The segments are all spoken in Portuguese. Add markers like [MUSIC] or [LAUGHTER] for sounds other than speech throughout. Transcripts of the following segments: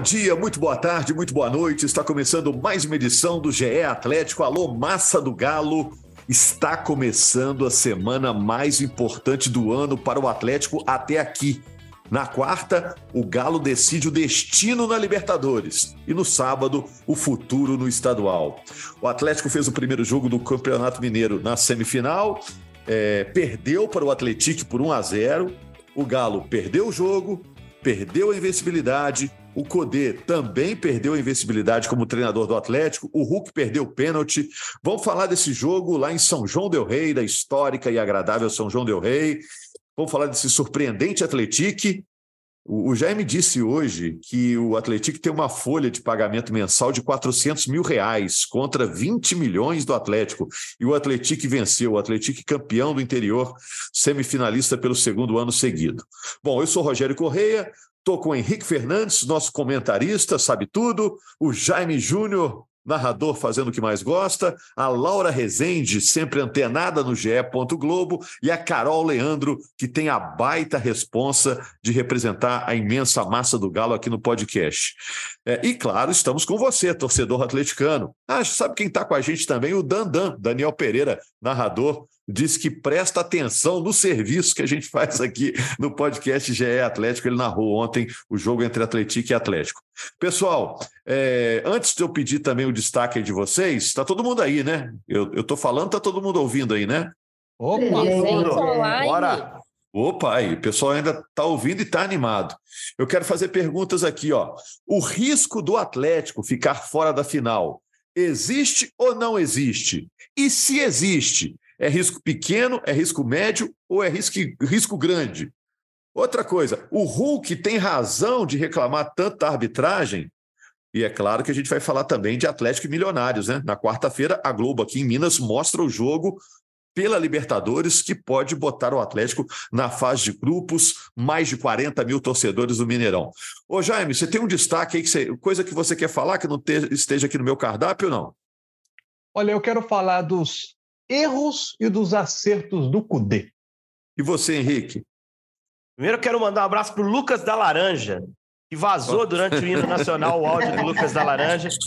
Bom dia, muito boa tarde, muito boa noite. Está começando mais uma edição do GE Atlético. Alô, massa do Galo. Está começando a semana mais importante do ano para o Atlético até aqui. Na quarta, o Galo decide o destino na Libertadores. E no sábado, o futuro no estadual. O Atlético fez o primeiro jogo do Campeonato Mineiro na semifinal, é, perdeu para o Atlético por 1 a 0. O Galo perdeu o jogo, perdeu a invencibilidade, o Codê também perdeu a invencibilidade como treinador do Atlético. O Hulk perdeu o pênalti. Vamos falar desse jogo lá em São João Del Rei, da histórica e agradável São João Del Rei. Vamos falar desse surpreendente Atlético. O Jaime disse hoje que o Atlético tem uma folha de pagamento mensal de 400 mil reais contra 20 milhões do Atlético. E o Atlético venceu, o Atlético campeão do interior, semifinalista pelo segundo ano seguido. Bom, eu sou Rogério Correia, Estou com o Henrique Fernandes, nosso comentarista, sabe tudo, o Jaime Júnior, narrador fazendo o que mais gosta, a Laura Rezende, sempre antenada no GE. Globo, e a Carol Leandro, que tem a baita responsa de representar a imensa massa do Galo aqui no podcast. É, e claro, estamos com você, torcedor atleticano. Ah, sabe quem está com a gente também? O Dandan, Daniel Pereira, narrador disse que presta atenção no serviço que a gente faz aqui no podcast GE Atlético. Ele narrou ontem o jogo entre Atlético e Atlético. Pessoal, é, antes de eu pedir também o destaque de vocês, está todo mundo aí, né? Eu estou falando, está todo mundo ouvindo aí, né? Opa, bora! Opa, aí, o pessoal ainda está ouvindo e está animado. Eu quero fazer perguntas aqui, ó. O risco do Atlético ficar fora da final existe ou não existe? E se existe, é risco pequeno, é risco médio ou é risco, risco grande? Outra coisa, o Hulk tem razão de reclamar tanto da arbitragem? E é claro que a gente vai falar também de Atlético e Milionários, né? Na quarta-feira, a Globo aqui em Minas mostra o jogo pela Libertadores, que pode botar o Atlético na fase de grupos, mais de 40 mil torcedores do Mineirão. Ô, Jaime, você tem um destaque aí, que você, coisa que você quer falar que não te, esteja aqui no meu cardápio ou não? Olha, eu quero falar dos erros e dos acertos do Cudê. E você, Henrique? Primeiro eu quero mandar um abraço para o Lucas da Laranja, que vazou durante o hino nacional o áudio do Lucas da Laranja. [LAUGHS]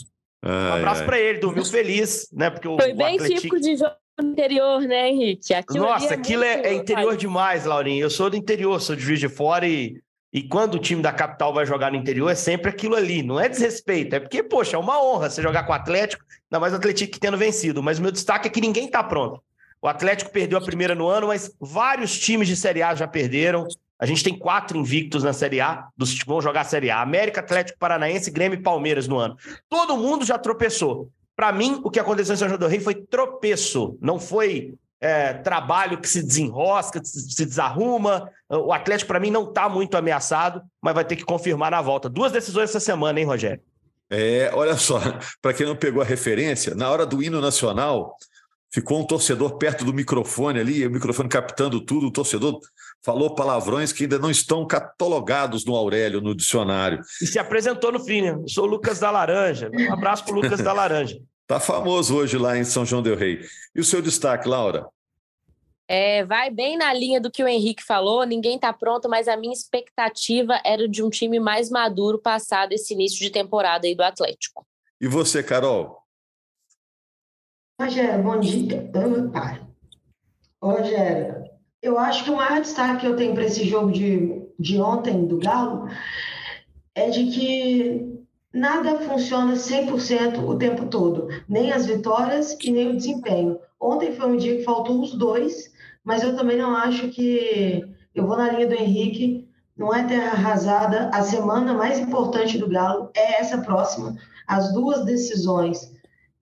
Um abraço para ele, dormiu feliz, né? Porque o, Foi bem o Atlético... típico de jogo interior, né, Henrique? Aquilo Nossa, é aquilo é, é, interior demais, Laurinha. Eu sou do interior, sou de Juiz de Fora e, e quando o time da capital vai jogar no interior é sempre aquilo ali. Não é desrespeito, é porque, poxa, é uma honra você jogar com o Atlético Ainda mais o Atlético tendo vencido. Mas o meu destaque é que ninguém está pronto. O Atlético perdeu a primeira no ano, mas vários times de Série A já perderam. A gente tem quatro invictos na Série A, dos que vão jogar a Série A. América, Atlético Paranaense, Grêmio e Palmeiras no ano. Todo mundo já tropeçou. Para mim, o que aconteceu em São João do Rei foi tropeço. Não foi é, trabalho que se desenrosca, se desarruma. O Atlético, para mim, não está muito ameaçado, mas vai ter que confirmar na volta. Duas decisões essa semana, hein, Rogério? É, olha só, [LAUGHS] para quem não pegou a referência, na hora do hino nacional, ficou um torcedor perto do microfone ali, o microfone captando tudo, o torcedor falou palavrões que ainda não estão catalogados no Aurélio, no dicionário. E se apresentou no fim, né? Sou o Lucas da Laranja. Um abraço para Lucas da Laranja. [LAUGHS] Tá famoso hoje lá em São João del Rei. E o seu destaque, Laura? É, vai bem na linha do que o Henrique falou, ninguém está pronto, mas a minha expectativa era de um time mais maduro passado esse início de temporada aí do Atlético. E você, Carol? Rogério, bom dia. Rogério, eu acho que o maior destaque que eu tenho para esse jogo de, de ontem do Galo é de que nada funciona 100% o tempo todo, nem as vitórias e nem o desempenho. Ontem foi um dia que faltou os dois mas eu também não acho que. Eu vou na linha do Henrique, não é terra arrasada. A semana mais importante do Galo é essa próxima. As duas decisões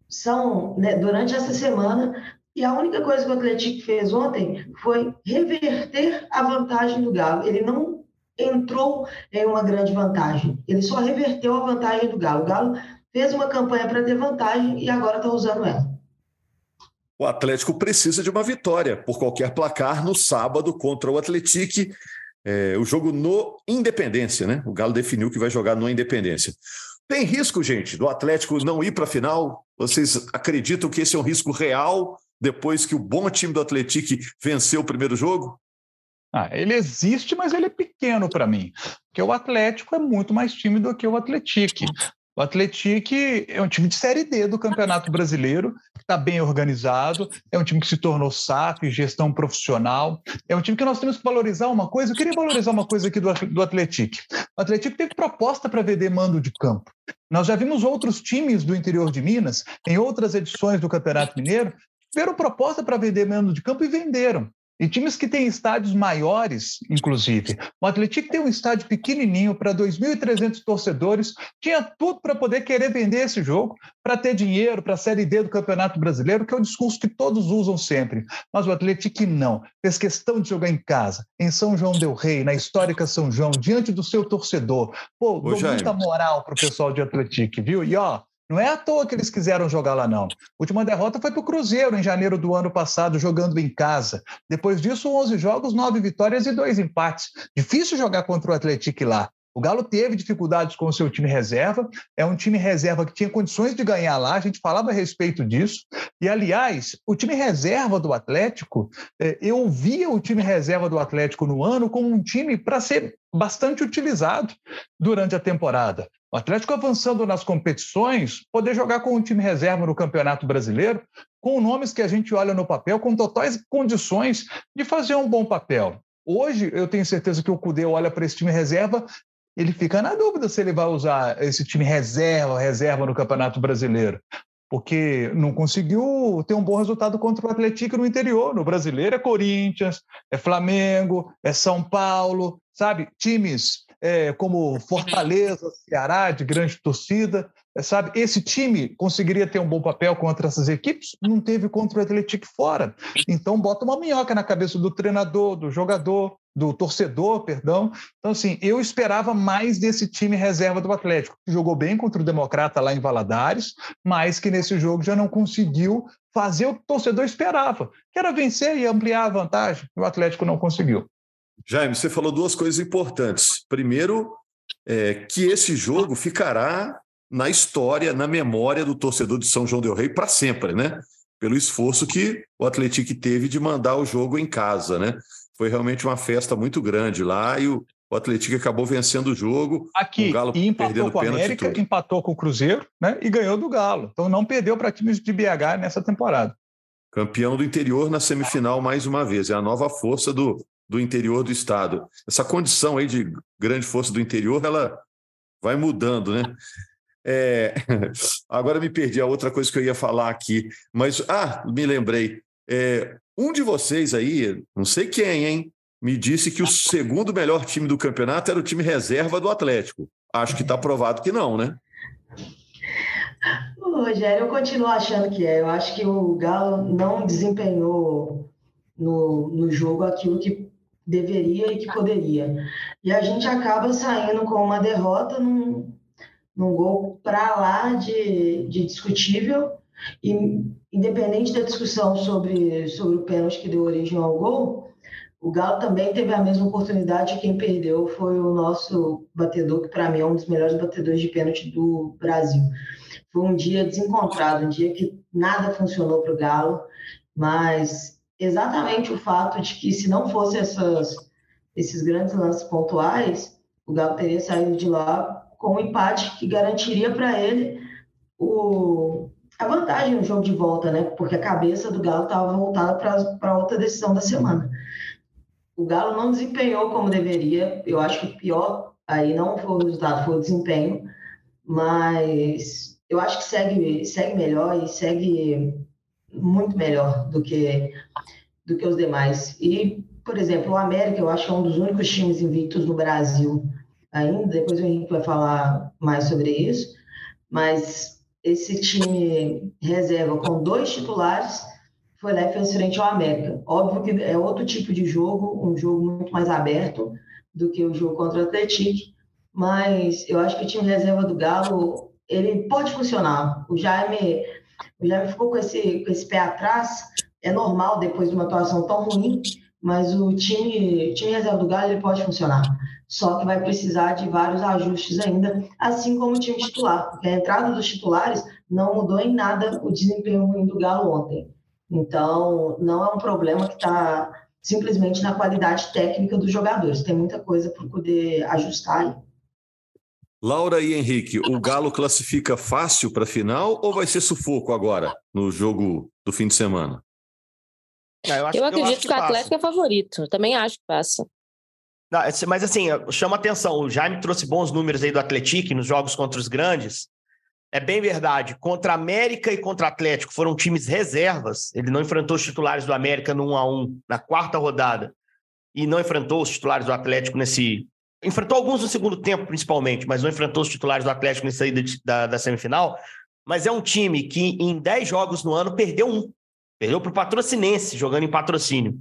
são né, durante essa semana. E a única coisa que o Atlético fez ontem foi reverter a vantagem do Galo. Ele não entrou em uma grande vantagem, ele só reverteu a vantagem do Galo. O Galo fez uma campanha para ter vantagem e agora está usando ela. O Atlético precisa de uma vitória por qualquer placar no sábado contra o Atlético. É, o jogo no Independência, né? O Galo definiu que vai jogar no Independência. Tem risco, gente, do Atlético não ir para a final? Vocês acreditam que esse é um risco real depois que o bom time do Atlético venceu o primeiro jogo? Ah, ele existe, mas ele é pequeno para mim. Porque o Atlético é muito mais time do que o Atlético. O Atlético é um time de Série D do Campeonato Brasileiro, está bem organizado, é um time que se tornou SAF, gestão profissional, é um time que nós temos que valorizar uma coisa. Eu queria valorizar uma coisa aqui do, do Atlético. O Atlético teve proposta para vender mando de campo. Nós já vimos outros times do interior de Minas, em outras edições do Campeonato Mineiro, tiveram proposta para vender mando de campo e venderam. E times que têm estádios maiores, inclusive. O Atlético tem um estádio pequenininho para 2.300 torcedores, tinha tudo para poder querer vender esse jogo, para ter dinheiro para a Série D do Campeonato Brasileiro, que é o discurso que todos usam sempre. Mas o Atlético não. Fez questão de jogar em casa, em São João del Rei, na histórica São João, diante do seu torcedor. Pô, Ô, dou Jaime. muita moral para o pessoal de Atlético, viu? E ó, não é à toa que eles quiseram jogar lá, não. A última derrota foi para o Cruzeiro, em janeiro do ano passado, jogando em casa. Depois disso, 11 jogos, 9 vitórias e 2 empates. Difícil jogar contra o Atlético lá. O Galo teve dificuldades com o seu time reserva, é um time reserva que tinha condições de ganhar lá, a gente falava a respeito disso. E, aliás, o time reserva do Atlético, é, eu via o time reserva do Atlético no ano como um time para ser bastante utilizado durante a temporada. O Atlético avançando nas competições, poder jogar com o time reserva no Campeonato Brasileiro, com nomes que a gente olha no papel, com totais condições de fazer um bom papel. Hoje, eu tenho certeza que o Cudê olha para esse time reserva, ele fica na dúvida se ele vai usar esse time reserva, reserva no Campeonato Brasileiro porque não conseguiu ter um bom resultado contra o Atlético no interior. No brasileiro é Corinthians, é Flamengo, é São Paulo, sabe? Times é, como Fortaleza, Ceará, de grande torcida, é, sabe? Esse time conseguiria ter um bom papel contra essas equipes, não teve contra o Atlético fora. Então bota uma minhoca na cabeça do treinador, do jogador, do torcedor, perdão. Então assim, eu esperava mais desse time reserva do Atlético, que jogou bem contra o Democrata lá em Valadares, mas que nesse jogo já não conseguiu fazer o que o torcedor esperava, que era vencer e ampliar a vantagem. O Atlético não conseguiu. Jaime, você falou duas coisas importantes. Primeiro, é, que esse jogo ficará na história, na memória do torcedor de São João del Rei para sempre, né? Pelo esforço que o Atlético teve de mandar o jogo em casa, né? Foi realmente uma festa muito grande lá e o, o Atlético acabou vencendo o jogo. Aqui, o Galo e empatou com o América, empatou com o Cruzeiro, né? E ganhou do Galo. Então não perdeu para times de BH nessa temporada. Campeão do interior na semifinal mais uma vez. É a nova força do, do interior do estado. Essa condição aí de grande força do interior, ela vai mudando, né? É... [LAUGHS] Agora me perdi a outra coisa que eu ia falar aqui, mas ah, me lembrei. É... Um de vocês aí, não sei quem, hein, me disse que o segundo melhor time do campeonato era o time reserva do Atlético. Acho que está provado que não, né? Rogério, eu continuo achando que é. Eu acho que o Galo não desempenhou no, no jogo aquilo que deveria e que poderia. E a gente acaba saindo com uma derrota num, num gol para lá de, de discutível. E independente da discussão sobre, sobre o pênalti que deu origem ao gol, o Galo também teve a mesma oportunidade. Quem perdeu foi o nosso batedor, que para mim é um dos melhores batedores de pênalti do Brasil. Foi um dia desencontrado, um dia que nada funcionou para o Galo, mas exatamente o fato de que se não fosse essas, esses grandes lances pontuais, o Galo teria saído de lá com um empate que garantiria para ele o, a vantagem no jogo de volta, né? Porque a cabeça do Galo estava voltada para outra decisão da semana. O Galo não desempenhou como deveria. Eu acho que o pior aí não foi o resultado, foi o desempenho. Mas eu acho que segue, segue melhor e segue muito melhor do que, do que os demais. E, por exemplo, o América, eu acho que é um dos únicos times invictos no Brasil ainda. Depois o Henrique vai falar mais sobre isso. Mas esse time reserva com dois titulares foi lá e fez frente ao América. Óbvio que é outro tipo de jogo, um jogo muito mais aberto do que o jogo contra o Atlético, mas eu acho que o time reserva do Galo ele pode funcionar. O Jaime, o Jaime ficou com esse, com esse pé atrás, é normal depois de uma atuação tão ruim, mas o time, time reserva do Galo ele pode funcionar. Só que vai precisar de vários ajustes ainda, assim como o time titular, porque a entrada dos titulares não mudou em nada o desempenho ruim do Galo ontem. Então, não é um problema que está simplesmente na qualidade técnica dos jogadores. Tem muita coisa para poder ajustar aí. Laura e Henrique, o Galo classifica fácil para a final ou vai ser sufoco agora no jogo do fim de semana? Ah, eu, acho, eu, acredito eu que, que, o Atlético é favorito. Também acho que passa. Não, mas assim, chama atenção. O Jaime trouxe bons números aí do Atlético nos jogos contra os grandes. É bem verdade. Contra América e contra Atlético foram times reservas. Ele não enfrentou os titulares do América no 1 a 1 na quarta rodada e não enfrentou os titulares do Atlético nesse. Enfrentou alguns no segundo tempo, principalmente, mas não enfrentou os titulares do Atlético nessa ida da, da semifinal. Mas é um time que em 10 jogos no ano perdeu um. Perdeu para o Patrocinense, jogando em patrocínio.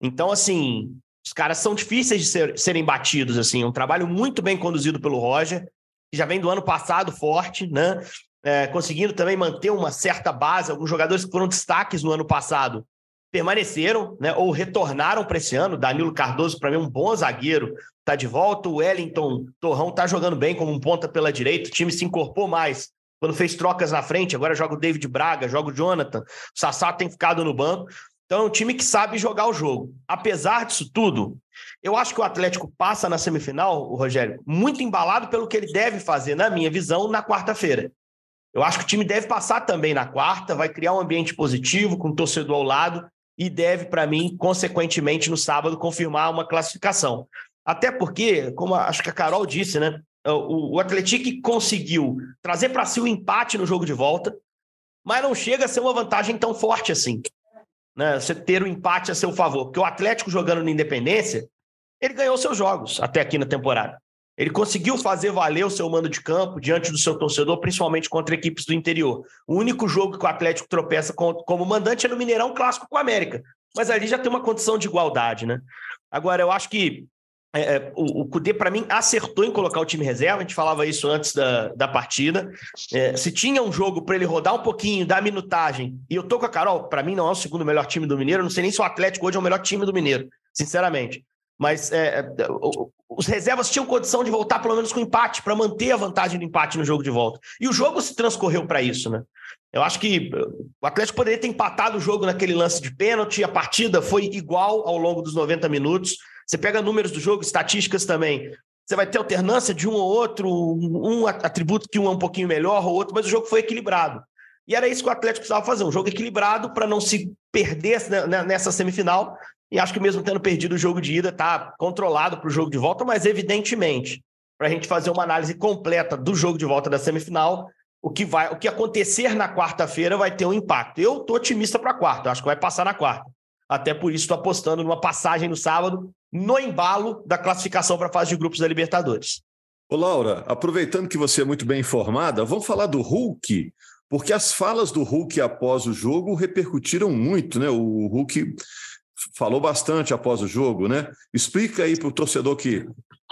Então, assim, os caras são difíceis de ser, serem batidos. assim. Um trabalho muito bem conduzido pelo Roger que já vem do ano passado forte, né? É, conseguindo também manter uma certa base. Alguns jogadores que foram destaques no ano passado permaneceram, né? Ou retornaram para esse ano. Danilo Cardoso, para mim, um bom zagueiro, está de volta. O Wellington Torrão está jogando bem como um ponta pela direita. O time se incorporou mais quando fez trocas na frente. Agora joga o David Braga, joga o Jonathan. O Sassá tem ficado no banco. Então é um time que sabe jogar o jogo. Apesar disso tudo, eu acho que o Atlético passa na semifinal, o Rogério, muito embalado pelo que ele deve fazer, na minha visão, na quarta-feira. Eu acho que o time deve passar também na quarta, vai criar um ambiente positivo, com o torcedor ao lado, e deve, para mim, consequentemente, no sábado, confirmar uma classificação. Até porque, como acho que a Carol disse, né? O, o Atlético conseguiu trazer para si o empate no jogo de volta, mas não chega a ser uma vantagem tão forte assim né, você ter o um empate a seu favor. Porque o Atlético jogando na Independência, ele ganhou seus jogos até aqui na temporada. Ele conseguiu fazer valer o seu mando de campo diante do seu torcedor, principalmente contra equipes do interior. O único jogo que o Atlético tropeça como mandante é no Mineirão Clássico com a América. Mas ali já tem uma condição de igualdade, né? Agora, eu acho que é, é, o, Cudê, para mim, acertou em colocar o time reserva. A gente falava isso antes da, da partida. É, se tinha um jogo para ele rodar um pouquinho, dar minutagem, e eu tô com a Carol, para mim não é o segundo melhor time do Mineiro. não sei nem se o Atlético hoje é o melhor time do Mineiro, sinceramente. Mas é, é os reservas tinham condição de voltar pelo menos com empate, para manter a vantagem do empate no jogo de volta. E o jogo se transcorreu para isso, né? Eu acho que o Atlético poderia ter empatado o jogo naquele lance de pênalti, a partida foi igual ao longo dos 90 minutos. Você pega números do jogo, estatísticas também. Você vai ter alternância de um ou outro, um atributo que um é um pouquinho melhor ou outro, mas o jogo foi equilibrado. E era isso que o Atlético precisava fazer, um jogo equilibrado para não se perder nessa semifinal. E acho que mesmo tendo perdido o jogo de ida, está controlado para o jogo de volta, mas evidentemente, para a gente fazer uma análise completa do jogo de volta da semifinal, o que vai, o que acontecer na quarta-feira vai ter um impacto. Eu estou otimista para a quarta, acho que vai passar na quarta. Até por isso estou apostando numa passagem no sábado, no embalo da classificação para a fase de grupos da Libertadores. Ô Laura, aproveitando que você é muito bem informada, vamos falar do Hulk, porque as falas do Hulk após o jogo repercutiram muito, né? O Hulk falou bastante após o jogo, né? Explica aí para o torcedor que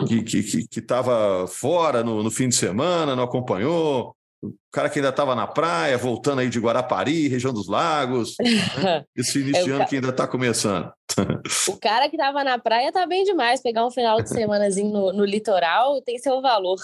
que que estava fora no, no, fim de semana, não acompanhou, o cara que ainda estava na praia, voltando aí de Guarapari, região dos lagos, né? [LAUGHS] esse início de ano que ainda está começando. o cara que estava na praia tá bem demais, pegar um final de semanazinho no, no litoral tem seu valor.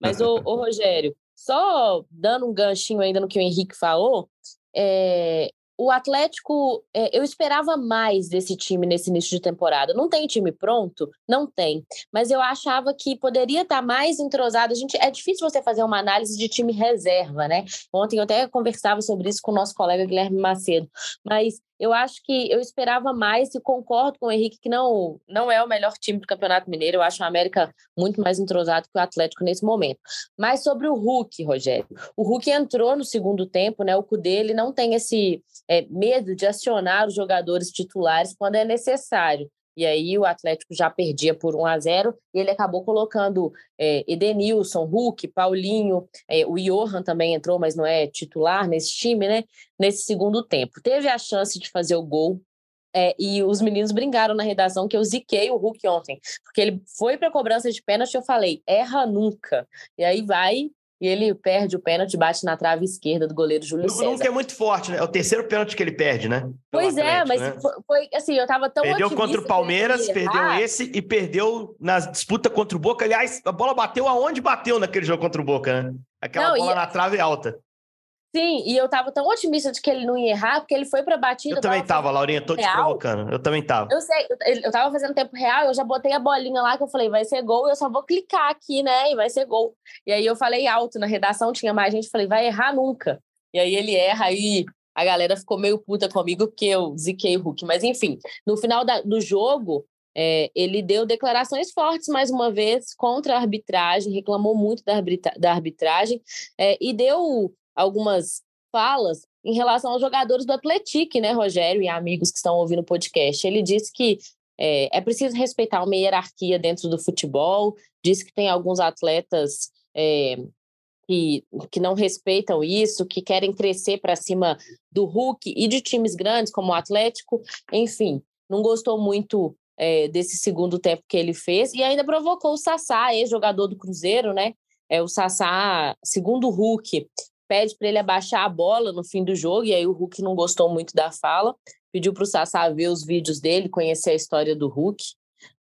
Mas, ô, ô, Rogério, só dando um ganchinho ainda no que o Henrique falou, é, o Atlético, é, eu esperava mais desse time nesse início de temporada. Não tem time pronto? Não tem. Mas eu achava que poderia estar mais entrosado. A gente, é difícil você fazer uma análise de time reserva, né? Ontem eu até conversava sobre isso com o nosso colega Guilherme Macedo. Mas eu acho que eu esperava mais e concordo com o Henrique que não, não é o melhor time do Campeonato Mineiro. Eu acho o América muito mais entrosado que o Atlético nesse momento. Mas sobre o Hulk, Rogério. O Hulk entrou no segundo tempo, né? O Cudê ele não tem esse é, medo de acionar os jogadores titulares quando é necessário. E aí o Atlético já perdia por 1 a 0 e ele acabou colocando é, Edenilson, Hulk, Paulinho, é, o Johan também entrou, mas não é titular nesse time, né? Nesse segundo tempo. Teve a chance de fazer o gol. É, e os meninos brincaram na redação que eu ziquei o Hulk ontem, porque ele foi para a cobrança de pênalti e eu falei, erra nunca. E aí vai e ele perde o pênalti, bate na trave esquerda do goleiro Júlio César. Nunca é muito forte, né? É o terceiro pênalti que ele perde, né? Pelo pois é, Atlético, mas né? foi, foi, assim, eu tava tão Perdeu contra o que Palmeiras, perdeu esse e perdeu na disputa contra o Boca. Aliás, a bola bateu aonde bateu naquele jogo contra o Boca, né? Aquela Não, bola e- na trave alta. Sim, e eu tava tão otimista de que ele não ia errar, porque ele foi pra batida. Eu também tava Laurinha, tô te real. provocando. Eu também tava. Eu sei, eu, eu tava fazendo tempo real, eu já botei a bolinha lá que eu falei, vai ser gol, eu só vou clicar aqui, né? E vai ser gol. E aí eu falei alto na redação, tinha mais gente, falei, vai errar nunca. E aí ele erra, aí a galera ficou meio puta comigo porque eu ziquei o Hulk. Mas enfim, no final da- do jogo, é, ele deu declarações fortes mais uma vez contra a arbitragem, reclamou muito da, arbitra- da arbitragem é, e deu algumas falas em relação aos jogadores do Atlético, né, Rogério e amigos que estão ouvindo o podcast. Ele disse que é, é preciso respeitar uma hierarquia dentro do futebol, disse que tem alguns atletas é, que, que não respeitam isso, que querem crescer para cima do Hulk e de times grandes como o Atlético, enfim, não gostou muito é, desse segundo tempo que ele fez e ainda provocou o Sassá, ex-jogador do Cruzeiro, né? É, o Sassá, segundo o Hulk, pede para ele abaixar a bola no fim do jogo, e aí o Hulk não gostou muito da fala, pediu para o Sassá ver os vídeos dele, conhecer a história do Hulk.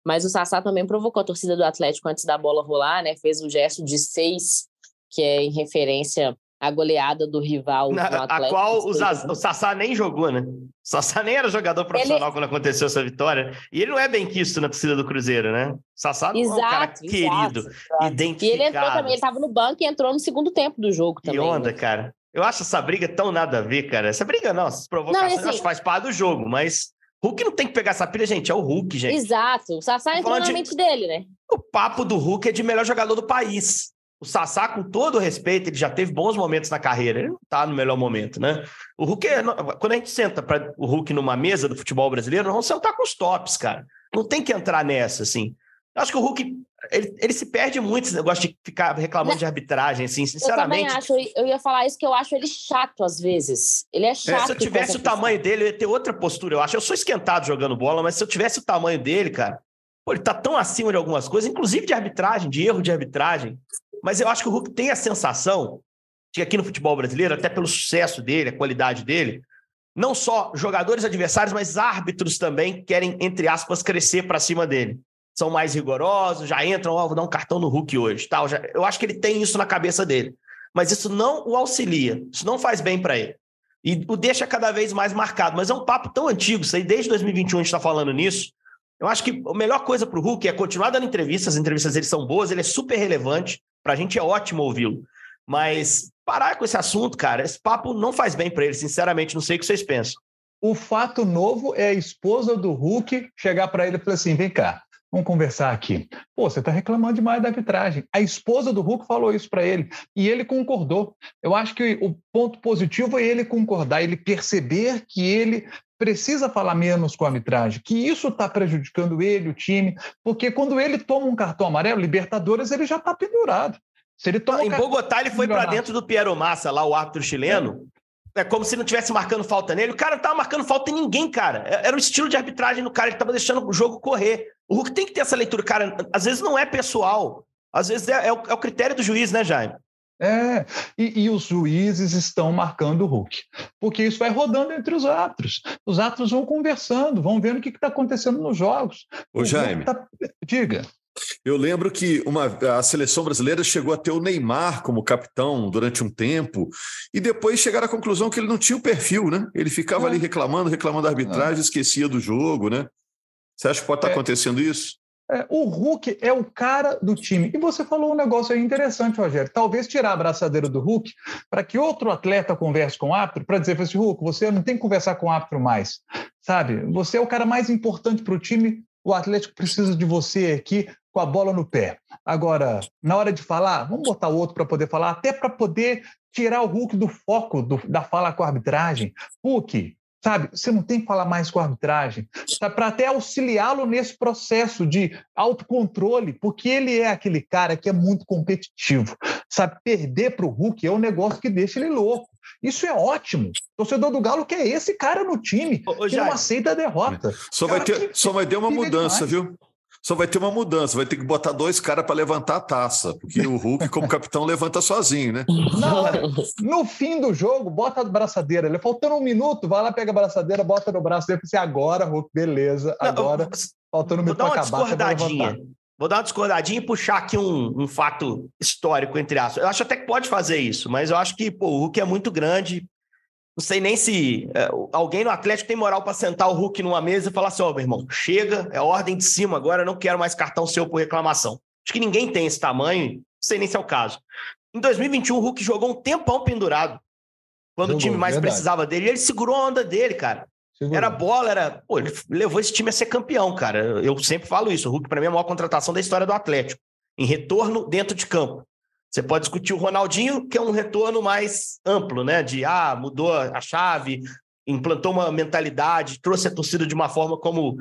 Mas o Sassá também provocou a torcida do Atlético antes da bola rolar, né? Fez o gesto de seis, que é em referência à goleada do rival do Na- Atlético. a qual o, Zaz- o Sassá nem jogou, né? O Sassá nem era jogador profissional quando aconteceu essa vitória. E ele não é bem quisto na torcida do Cruzeiro, né? O Sassá não é um cara Exato, querido, exato, exato. E identificado. ele entrou também, ele estava no banco e entrou no segundo tempo do jogo Que também. onda, né? cara. Eu acho essa briga tão nada a ver, cara. Essa briga não, essas provocações Não, assim- eu acho que faz parte do jogo, mas Hulk não tem que pegar essa pilha, gente. É o Hulk, gente. Exato. O Sassá entrou na de- mente dele, né? O papo do Hulk é de melhor jogador do país. O Sassá, com todo o respeito, ele já teve bons momentos na carreira. Ele não tá no melhor momento, né? O Hulk é. Quando a gente senta para o Hulk numa mesa do futebol brasileiro, nós vamos sentar com os tops, cara. Não tem que entrar nessa, assim. Eu acho que o Hulk. Ele, ele se perde muito esse negócio de ficar reclamando de arbitragem, assim, Eu sinceramente. também acho, eu ia falar isso que eu acho ele chato às vezes. Ele é É, chato. se eu tivesse o tamanho dele, eu ia ter outra postura, eu acho. Eu sou esquentado jogando bola, mas se eu tivesse o tamanho dele, cara, pô, ele tá tão acima de algumas coisas, inclusive de arbitragem, de erro de arbitragem. Mas eu acho que o Hulk tem a sensação de que aqui no futebol brasileiro, até pelo sucesso dele, a qualidade dele, não só jogadores adversários, mas árbitros também querem, entre aspas, crescer para cima dele. São mais rigorosos, já entram, ó, vou dar um cartão no Hulk hoje, tal. Já, eu acho que ele tem isso na cabeça dele. Mas isso não o auxilia, isso não faz bem para ele. E o deixa cada vez mais marcado. Mas é um papo tão antigo, isso aí desde 2021 a gente está falando nisso. Eu acho que a melhor coisa para o Hulk é continuar dando entrevistas, as entrevistas dele são boas, ele é super relevante, para a gente é ótimo ouvi-lo. Mas parar com esse assunto, cara, esse papo não faz bem para ele, sinceramente, não sei o que vocês pensam. O fato novo é a esposa do Hulk chegar para ele e falar assim: vem cá, vamos conversar aqui. Pô, você está reclamando demais da arbitragem. A esposa do Hulk falou isso para ele e ele concordou. Eu acho que o ponto positivo é ele concordar, ele perceber que ele precisa falar menos com a arbitragem, que isso está prejudicando ele, o time, porque quando ele toma um cartão amarelo, Libertadores, ele já está pendurado. Se ele toma um em Bogotá, ele foi para dentro do Piero Massa, lá o árbitro chileno. É como se não tivesse marcando falta nele. O cara não tava marcando falta em ninguém, cara. É- Era o estilo de arbitragem do cara, ele tava deixando o jogo correr. O Hulk tem que ter essa leitura, cara. Às vezes não é pessoal. Às vezes é, é o, é o critério do juiz, né, Jaime? É, e, e os juízes estão marcando o Hulk, porque isso vai rodando entre os árbitros. Os árbitros vão conversando, vão vendo o que está acontecendo nos jogos. Ô, O Jaime. tá- Diga. Eu lembro que uma, a seleção brasileira chegou a ter o Neymar como capitão durante um tempo e depois chegaram à conclusão que ele não tinha o perfil, né? Ele ficava É. ali reclamando, reclamando da arbitragem, esquecia do jogo, né? Você acha que pode estar É. acontecendo isso? É, o Hulk é o cara do time. E você falou um negócio aí interessante, Rogério. Talvez tirar a abraçadeira do Hulk para que outro atleta converse com o árbitro para dizer assim, Hulk, você não tem que conversar com o árbitro mais. Sabe? Você é o cara mais importante para o time. O Atlético precisa de você aqui com a bola no pé. Agora, na hora de falar, vamos botar o outro para poder falar, até para poder tirar o Hulk do foco do- da fala com a arbitragem. Hulk, sabe, você não tem que falar mais com a arbitragem, para até auxiliá-lo nesse processo de autocontrole, porque ele é aquele cara que é muito competitivo. Sabe, perder para o Hulk é um negócio que deixa ele louco. Isso é ótimo. O torcedor do Galo quer esse cara no time, Ô, que não aceita a derrota. Só, Cara, vai ter, que- só vai ter uma mudança, demais. viu? Só vai ter uma mudança, vai ter que botar dois caras para levantar a taça, porque o Hulk, como capitão, [LAUGHS] levanta sozinho, né? Não, no fim do jogo, bota a braçadeira. Ele faltando um minuto, vai lá, pega a braçadeira, bota no braço dele e assim, agora, Hulk, beleza, agora, Não, faltando um minuto para acabar, discordadinha. Vou dar uma discordadinha e puxar aqui um, um fato histórico, entre aspas. Eu acho até que pode fazer isso, mas eu acho que pô, o Hulk é muito grande, não sei nem se é, alguém no Atlético tem moral para sentar o Hulk numa mesa e falar assim: ó, oh, meu irmão, chega, é ordem de cima agora, não quero mais cartão seu por reclamação. Acho que ninguém tem esse tamanho, não sei nem se é o caso. Em 2021, o Hulk jogou um tempão pendurado, quando jogou, o time mais verdade. precisava dele, e ele segurou a onda dele, cara. Segurou. Era bola, era. Pô, ele levou esse time a ser campeão, cara. Eu sempre falo isso. O Hulk, para mim, é a maior contratação da história do Atlético. Em retorno dentro de campo. Você pode discutir o Ronaldinho, que é um retorno mais amplo, né? De ah, mudou a chave, implantou uma mentalidade, trouxe a torcida de uma forma como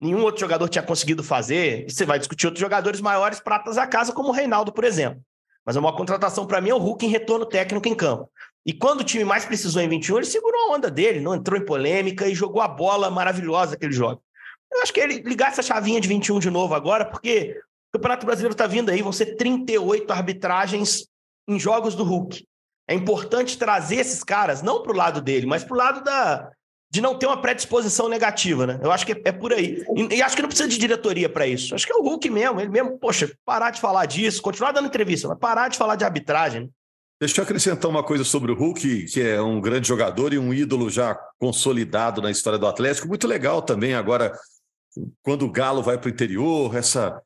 nenhum outro jogador tinha conseguido fazer. E você vai discutir outros jogadores maiores, pratas a casa, como o Reinaldo, por exemplo. Mas uma contratação para mim é o Hulk em retorno técnico em campo. E quando o time mais precisou em 21, ele segurou a onda dele, não entrou em polêmica e jogou a bola maravilhosa que ele joga. Eu acho que ele ligar essa chavinha de 21 de novo agora, porque Campeonato Brasileiro está vindo aí, vão ser 38 arbitragens em jogos do Hulk. É importante trazer esses caras, não para o lado dele, mas para o lado da, de não ter uma predisposição negativa, né? Eu acho que é, é por aí. E, e, acho que não precisa de diretoria para isso. Acho que é o Hulk mesmo, ele mesmo, poxa, parar de falar disso, continuar dando entrevista, mas parar de falar de arbitragem. Deixa eu acrescentar uma coisa sobre o Hulk, que é um grande jogador e um ídolo já consolidado na história do Atlético. Muito legal também agora, quando o Galo vai para o interior, essa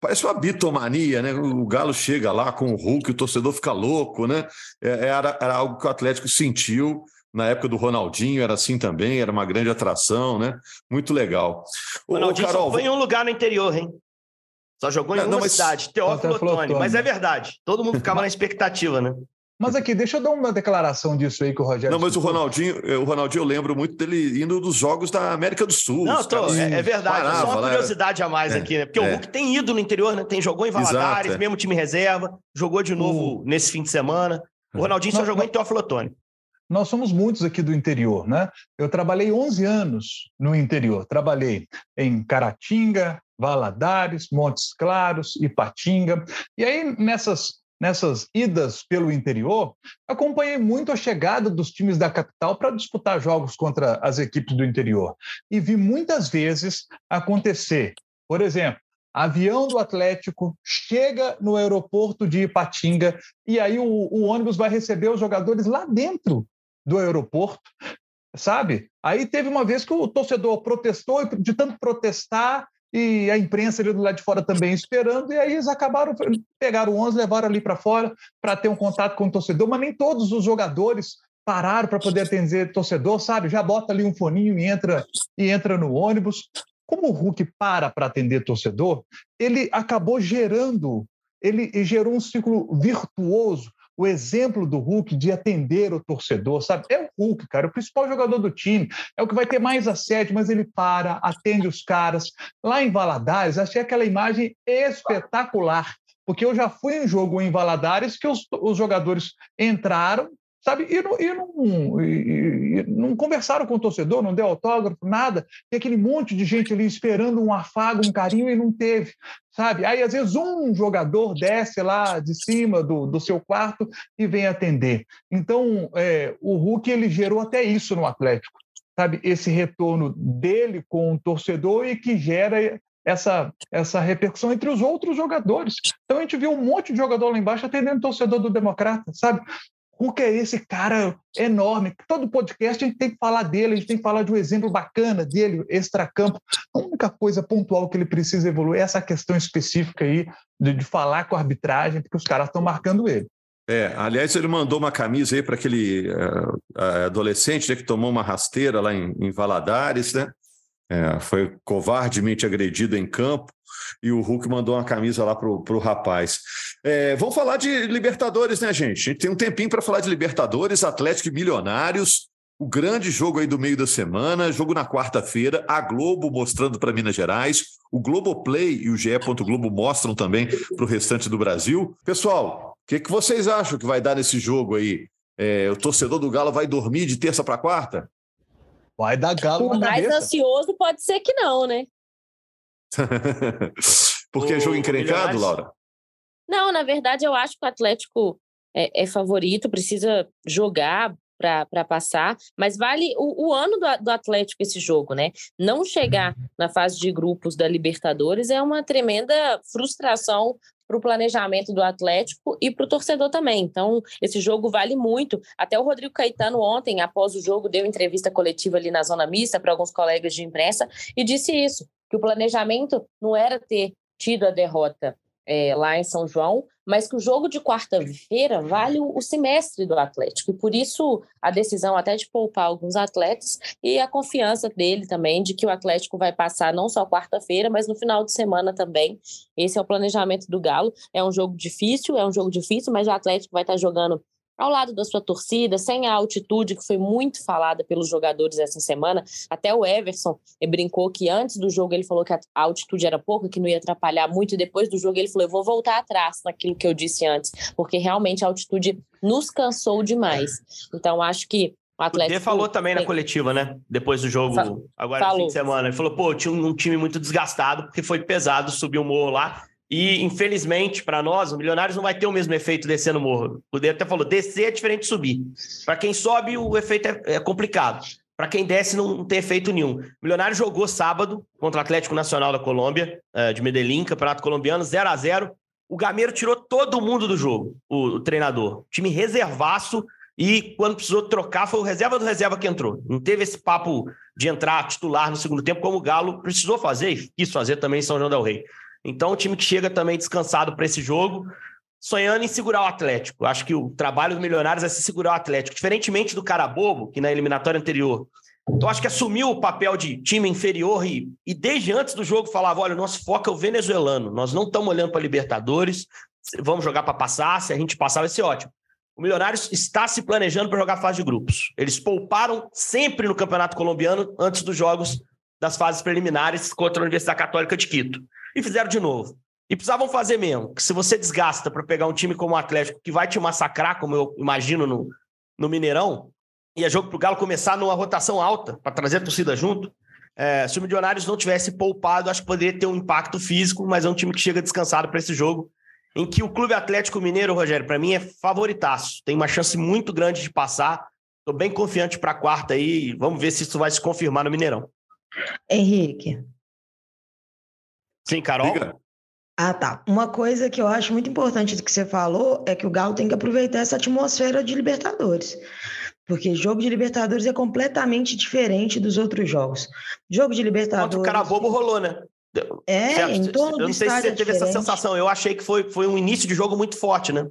Parece uma bitomania, né? O Galo chega lá com o Hulk, o torcedor fica louco, né? É, era, era algo que o Atlético sentiu na época do Ronaldinho, era assim também, era uma grande atração, né? Muito legal. O Ronaldinho Carol, só foi em um lugar no interior, hein? Só jogou em não, uma não, mas... cidade, Teófilo Otoni, mas é verdade. Todo mundo ficava na expectativa, né? Mas aqui, deixa eu dar uma declaração disso aí que o Rogério. Não, mas o Ronaldinho, o Ronaldinho, eu lembro muito dele indo dos jogos da América do Sul. Não, tô, é, é, verdade. Parava, só uma curiosidade a mais é, aqui, né? Porque é. o Hulk tem ido no interior, né? Tem, jogou em Valadares, Exato, é. mesmo time reserva, jogou de novo nesse fim de semana. O é. Ronaldinho só jogou em Teófilo Otoni. Nós somos muitos aqui do interior, né? Eu trabalhei 11 anos no interior. Trabalhei em Caratinga, Valadares, Montes Claros, Ipatinga. E aí, nessas nessas idas pelo interior, acompanhei muito a chegada dos times da capital para disputar jogos contra as equipes do interior. E vi muitas vezes acontecer, por exemplo, avião do Atlético chega no aeroporto de Ipatinga e aí o, o ônibus vai receber os jogadores lá dentro do aeroporto, sabe? Aí teve uma vez que o torcedor protestou e de tanto protestar e a imprensa ali do lado de fora também esperando, e aí eles acabaram, pegaram o 11, levaram ali para fora para ter um contato com o torcedor, mas nem todos os jogadores pararam para poder atender torcedor, sabe? Já bota ali um foninho e entra, e entra no ônibus. Como o Hulk para para atender torcedor, ele acabou gerando, ele gerou um ciclo virtuoso o exemplo do Hulk de atender o torcedor, sabe? É o Hulk, cara, o principal jogador do time, é o que vai ter mais assédio, mas ele para, atende os caras. Lá em Valadares, achei aquela imagem espetacular, porque eu já fui em jogo em Valadares que os, os jogadores entraram, sabe? E não, e, não, e, e não, conversaram com o torcedor, não deu autógrafo, nada. Tem aquele monte de gente ali esperando um afago, um carinho e não teve, sabe? Aí, às vezes, um jogador desce lá de cima do, do seu quarto e vem atender. Então, é, o Hulk ele gerou até isso no Atlético, sabe? Esse retorno dele com o torcedor e que gera essa, essa repercussão entre os outros jogadores. Então a gente viu um monte de jogador lá embaixo atendendo torcedor do Democrata, sabe? Hulk é esse cara enorme. Todo podcast a gente tem que falar dele, a gente tem que falar de um exemplo bacana dele, extra-campo. A única coisa pontual que ele precisa evoluir é essa questão específica aí de, de falar com a arbitragem, porque os caras estão marcando ele. É, aliás, ele mandou uma camisa aí para aquele uh, adolescente né, que tomou uma rasteira lá em, em Valadares, né? É, foi covardemente agredido em campo e o Hulk mandou uma camisa lá pro, pro rapaz. É, vamos falar de Libertadores, né, gente? A gente tem um tempinho para falar de Libertadores, Atlético e Milionários. O grande jogo aí do meio da semana, jogo na quarta-feira, a Globo mostrando para Minas Gerais, o Globoplay e o GE. Globo mostram também para o restante do Brasil. Pessoal, o que, que vocês acham que vai dar nesse jogo aí? É, o torcedor do Galo vai dormir de terça para quarta? Vai dar galo o na mais cabeça. ansioso pode ser que não, né? [LAUGHS] Porque é jogo encrencado, Laura? Não, na verdade, eu acho que o Atlético é, é favorito, precisa jogar para passar, mas vale o, o ano do, do, Atlético esse jogo, né? Não chegar na fase de grupos da Libertadores é uma tremenda frustração para o planejamento do Atlético e para o torcedor também. Então, esse jogo vale muito. Até o Rodrigo Caetano, ontem, após o jogo, deu entrevista coletiva ali na zona mista para alguns colegas de imprensa e disse isso: que o planejamento não era ter tido a derrota é, lá em São João, mas que o jogo de quarta-feira vale o, semestre do Atlético. E por isso a decisão até de poupar alguns atletas e a confiança dele também de que o Atlético vai passar não só quarta-feira, mas no final de semana também. Esse é o planejamento do Galo. É um jogo difícil, é um jogo difícil, mas o Atlético vai estar jogando ao lado da sua torcida, sem a altitude que foi muito falada pelos jogadores essa semana. Até o Everson brincou que antes do jogo ele falou que a altitude era pouca, que não ia atrapalhar muito, e depois do jogo ele falou: eu vou voltar atrás naquilo que eu disse antes, porque realmente a altitude nos cansou demais. Então, acho que o Atlético. O falou também na coletiva, né? Depois do jogo, agora falou. no fim de semana. Ele falou: pô, tinha um time muito desgastado, porque foi pesado subir o morro lá. E, infelizmente, para nós, o Milionários não vai ter o mesmo efeito descendo o morro. O Dedo até falou: descer é diferente de subir. Para quem sobe, o efeito é, é complicado. Para quem desce, não, tem efeito nenhum. O Milionário jogou sábado contra o Atlético Nacional da Colômbia, uh, de Medellín, Campeonato Colombiano, 0 a 0 O Gameiro tirou todo mundo do jogo, o, treinador. Time reservaço. E quando precisou trocar, foi o reserva do reserva que entrou. Não teve esse papo de entrar titular no segundo tempo, como o Galo precisou fazer e quis fazer também em São João del Rei. Então, o time que chega também descansado para esse jogo, sonhando em segurar o Atlético. Acho que o trabalho dos Milionários é se segurar o Atlético, diferentemente do cara bobo, que na eliminatória anterior. Então, acho que assumiu o papel de time inferior e, e desde antes do jogo falava: olha, o nosso foco é o venezuelano, nós não estamos olhando para Libertadores, vamos jogar para passar, se a gente passar vai ser ótimo. O Milionários está se planejando para jogar fase de grupos. Eles pouparam sempre no Campeonato Colombiano antes dos jogos das fases preliminares contra a Universidade Católica de Quito e fizeram de novo. E precisavam fazer mesmo. Que se você desgasta para pegar um time como o Atlético, que vai te massacrar, como eu imagino no, no Mineirão, e é jogo para o Galo começar numa rotação alta, para trazer a torcida junto. É, se o Milionários não tivesse poupado, acho que poderia ter um impacto físico, mas é um time que chega descansado para esse jogo, em que o Clube Atlético Mineiro, Rogério, para mim é favoritaço. Tem uma chance muito grande de passar. Estou bem confiante para a quarta aí. Vamos ver se isso vai se confirmar no Mineirão. Henrique, Sim, Carol? Diga. Ah, tá. Uma coisa que eu acho muito importante do que você falou é que o Galo tem que aproveitar essa atmosfera de Libertadores. Porque jogo de Libertadores é completamente diferente dos outros jogos. Jogo de Libertadores. Quanto o cara bobo rolou, né? É, certo? em torno Eu não sei se você é teve essa sensação. Eu achei que foi, foi um início de jogo muito forte, né?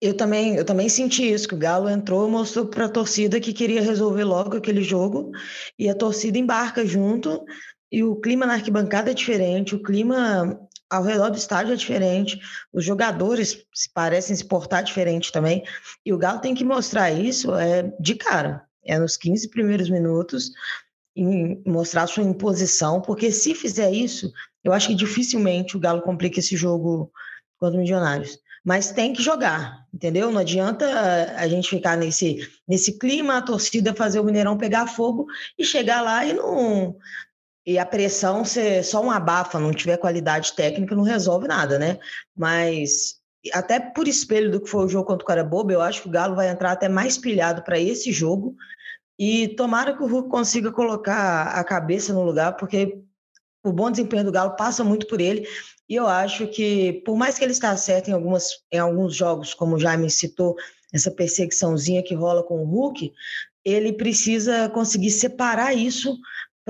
Eu também, eu também senti isso, que o Galo entrou e mostrou para a torcida que queria resolver logo aquele jogo, e a torcida embarca junto, e o clima na arquibancada é diferente, o clima ao redor do estádio é diferente, os jogadores se parecem se portar diferente também. E o Galo tem que mostrar isso é, de cara, é nos 15 primeiros minutos, em mostrar sua imposição, porque se fizer isso, eu acho que dificilmente o Galo complica esse jogo contra os Milionários. Mas tem que jogar, entendeu? Não adianta a gente ficar nesse, nesse clima, a torcida fazer o Mineirão pegar fogo e chegar lá e não, e a pressão ser só um abafa, não tiver qualidade técnica, não resolve nada, né? Mas até por espelho do que foi o jogo contra o Carabobo, eu acho que o Galo vai entrar até mais pilhado para esse jogo. E tomara que o Hulk consiga colocar a cabeça no lugar, porque o bom desempenho do Galo passa muito por ele. E eu acho que, por mais que ele está certo em, algumas, em alguns jogos, como o Jaime citou, essa perseguiçãozinha que rola com o Hulk, ele precisa conseguir separar isso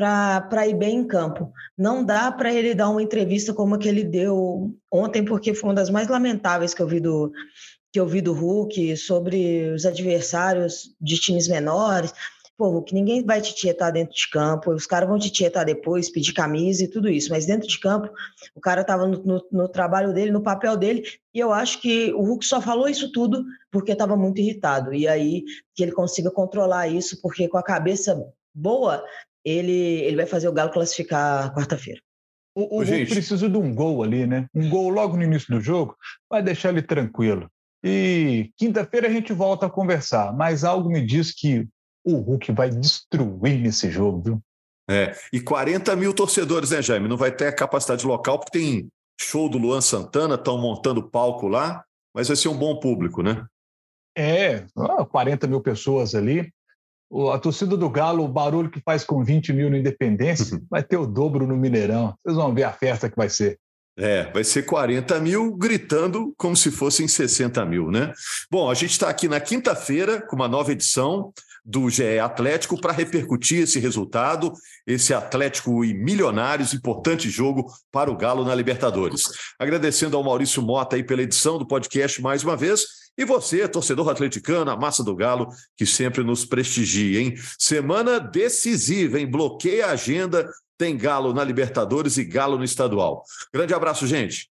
para ir bem em campo. Não dá para ele dar uma entrevista como a que ele deu ontem, porque foi uma das mais lamentáveis que eu vi do que eu vi do Hulk sobre os adversários de times menores. Pô, Hulk, ninguém vai te tietar dentro de campo, os caras vão te tietar depois, pedir camisa e tudo isso, mas dentro de campo, o cara estava no, no, no, trabalho dele, no papel dele, e eu acho que o Hulk só falou isso tudo porque estava muito irritado. E aí que ele consiga controlar isso, porque com a cabeça boa, ele, ele vai fazer o Galo classificar quarta-feira. O, o Hulk precisa de um gol ali, né? Um gol logo no início do jogo vai deixar ele tranquilo. E quinta-feira a gente volta a conversar, mas algo me diz que o Hulk vai destruir nesse jogo, viu? É, e 40 mil torcedores, né, Jaime? Não vai ter a capacidade local, porque tem show do Luan Santana, estão montando palco lá, mas vai ser um bom público, né? É, 40 mil pessoas ali. A torcida do Galo, o barulho que faz com 20 mil no Independência, uhum. vai ter o dobro no Mineirão. Vocês vão ver a festa que vai ser. É, vai ser 40 mil gritando como se fossem 60 mil, né? Bom, a gente está aqui na quinta-feira com uma nova edição do GE Atlético para repercutir esse resultado, esse Atlético e Milionários, importante jogo para o Galo na Libertadores. Agradecendo ao Maurício Mota aí pela edição do podcast mais uma vez. E você, torcedor atleticano, a massa do Galo, que sempre nos prestigia, hein? Semana decisiva, hein? Bloqueia a agenda, tem Galo na Libertadores e Galo no Estadual. Grande abraço, gente.